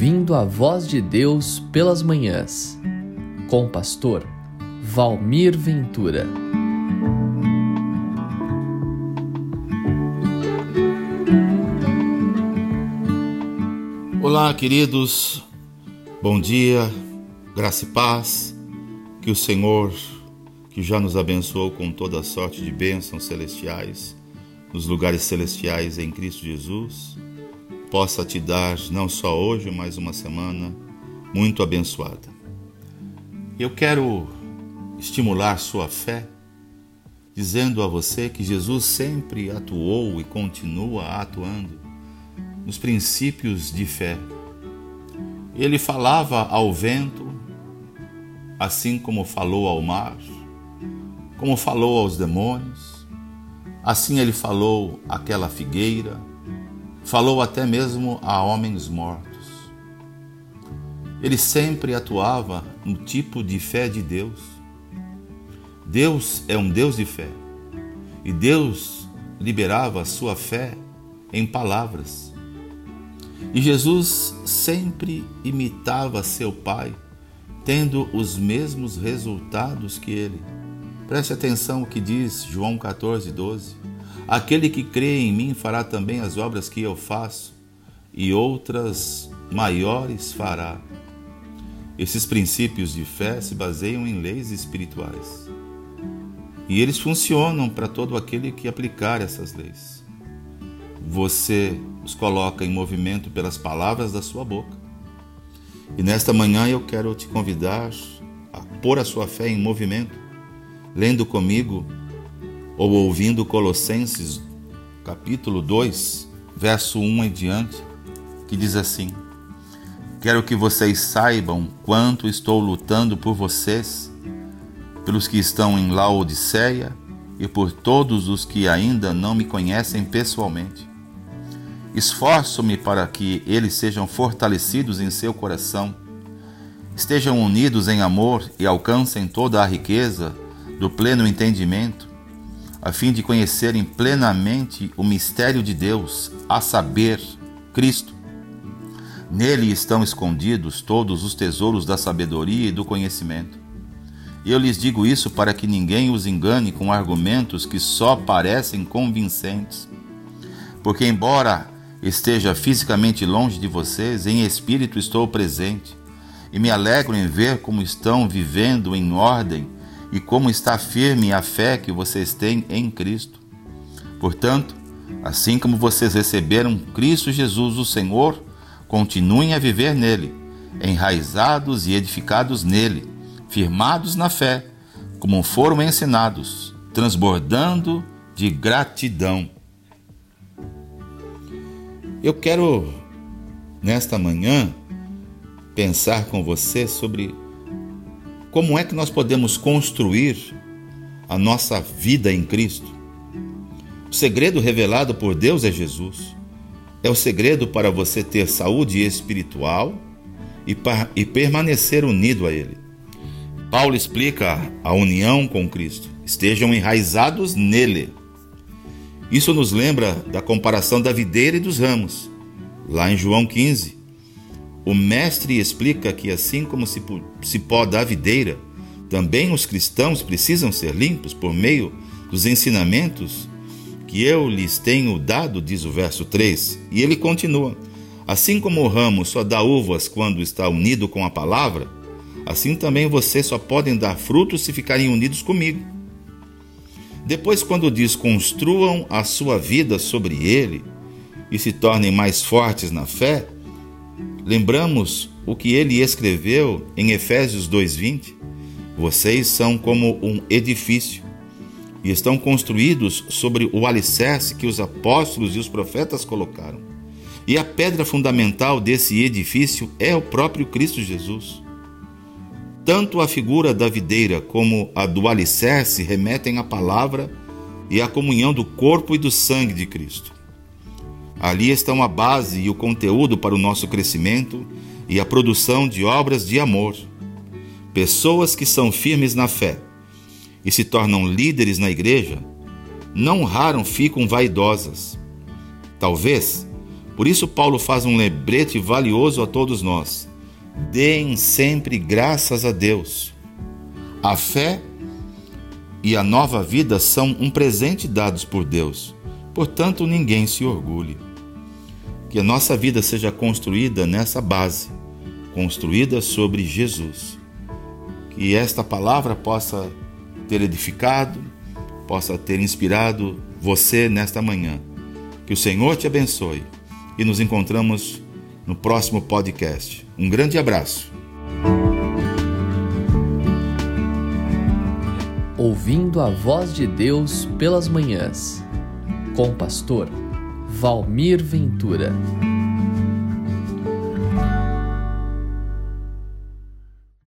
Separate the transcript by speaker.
Speaker 1: Ouvindo a Voz de Deus pelas Manhãs, com o pastor Valmir Ventura.
Speaker 2: Olá, queridos, bom dia, graça e paz, que o Senhor, que já nos abençoou com toda sorte de bênçãos celestiais, nos lugares celestiais em Cristo Jesus, possa te dar não só hoje, mas uma semana muito abençoada. Eu quero estimular sua fé, dizendo a você que Jesus sempre atuou e continua atuando nos princípios de fé. Ele falava ao vento, assim como falou ao mar, como falou aos demônios, assim ele falou àquela figueira, falou até mesmo a homens mortos. Ele sempre atuava no tipo de fé de Deus. Deus é um Deus de fé. E Deus liberava a sua fé em palavras. E Jesus sempre imitava seu Pai, tendo os mesmos resultados que ele. Preste atenção o que diz João 14, 12. Aquele que crê em mim fará também as obras que eu faço, e outras maiores fará. Esses princípios de fé se baseiam em leis espirituais. E eles funcionam para todo aquele que aplicar essas leis. Você os coloca em movimento pelas palavras da sua boca. E nesta manhã eu quero te convidar a pôr a sua fé em movimento, lendo comigo ou ouvindo Colossenses capítulo 2, verso 1 em diante, que diz assim: Quero que vocês saibam quanto estou lutando por vocês, pelos que estão em Laodiceia e por todos os que ainda não me conhecem pessoalmente. Esforço-me para que eles sejam fortalecidos em seu coração, estejam unidos em amor e alcancem toda a riqueza do pleno entendimento a fim de conhecerem plenamente o mistério de Deus, a saber, Cristo. Nele estão escondidos todos os tesouros da sabedoria e do conhecimento. Eu lhes digo isso para que ninguém os engane com argumentos que só parecem convincentes. Porque, embora esteja fisicamente longe de vocês, em espírito estou presente, e me alegro em ver como estão vivendo em ordem e como está firme a fé que vocês têm em Cristo. Portanto, assim como vocês receberam Cristo Jesus, o Senhor, continuem a viver nele, enraizados e edificados nele, firmados na fé, como foram ensinados, transbordando de gratidão. Eu quero, nesta manhã, pensar com você sobre como é que nós podemos construir a nossa vida em Cristo? O segredo revelado por Deus é Jesus. É o segredo para você ter saúde espiritual e, e permanecer unido a Ele. Paulo explica a união com Cristo. Estejam enraizados nele. Isso nos lembra da comparação da videira e dos ramos, lá em João 15. O mestre explica que, assim como se, se poda a videira, também os cristãos precisam ser limpos por meio dos ensinamentos que eu lhes tenho dado, diz o verso 3. E ele continua: Assim como o ramo só dá uvas quando está unido com a palavra, assim também vocês só podem dar frutos se ficarem unidos comigo. Depois, quando diz construam a sua vida sobre ele e se tornem mais fortes na fé, Lembramos o que ele escreveu em Efésios 2:20. Vocês são como um edifício e estão construídos sobre o alicerce que os apóstolos e os profetas colocaram. E a pedra fundamental desse edifício é o próprio Cristo Jesus. Tanto a figura da videira como a do alicerce remetem à palavra e à comunhão do corpo e do sangue de Cristo. Ali estão a base e o conteúdo para o nosso crescimento e a produção de obras de amor. Pessoas que são firmes na fé e se tornam líderes na igreja, não raro ficam vaidosas. Talvez Por isso, Paulo faz um lembrete valioso a todos nós. Deem sempre graças a Deus. A fé e a nova vida são um presente dados por Deus. Portanto, ninguém se orgulhe. Que a nossa vida seja construída nessa base, construída sobre Jesus. Que esta palavra possa ter edificado, possa ter inspirado você nesta manhã. Que o Senhor te abençoe e nos encontramos no próximo podcast. Um grande abraço.
Speaker 1: Ouvindo a voz de Deus pelas manhãs, com o pastor Valmir Ventura.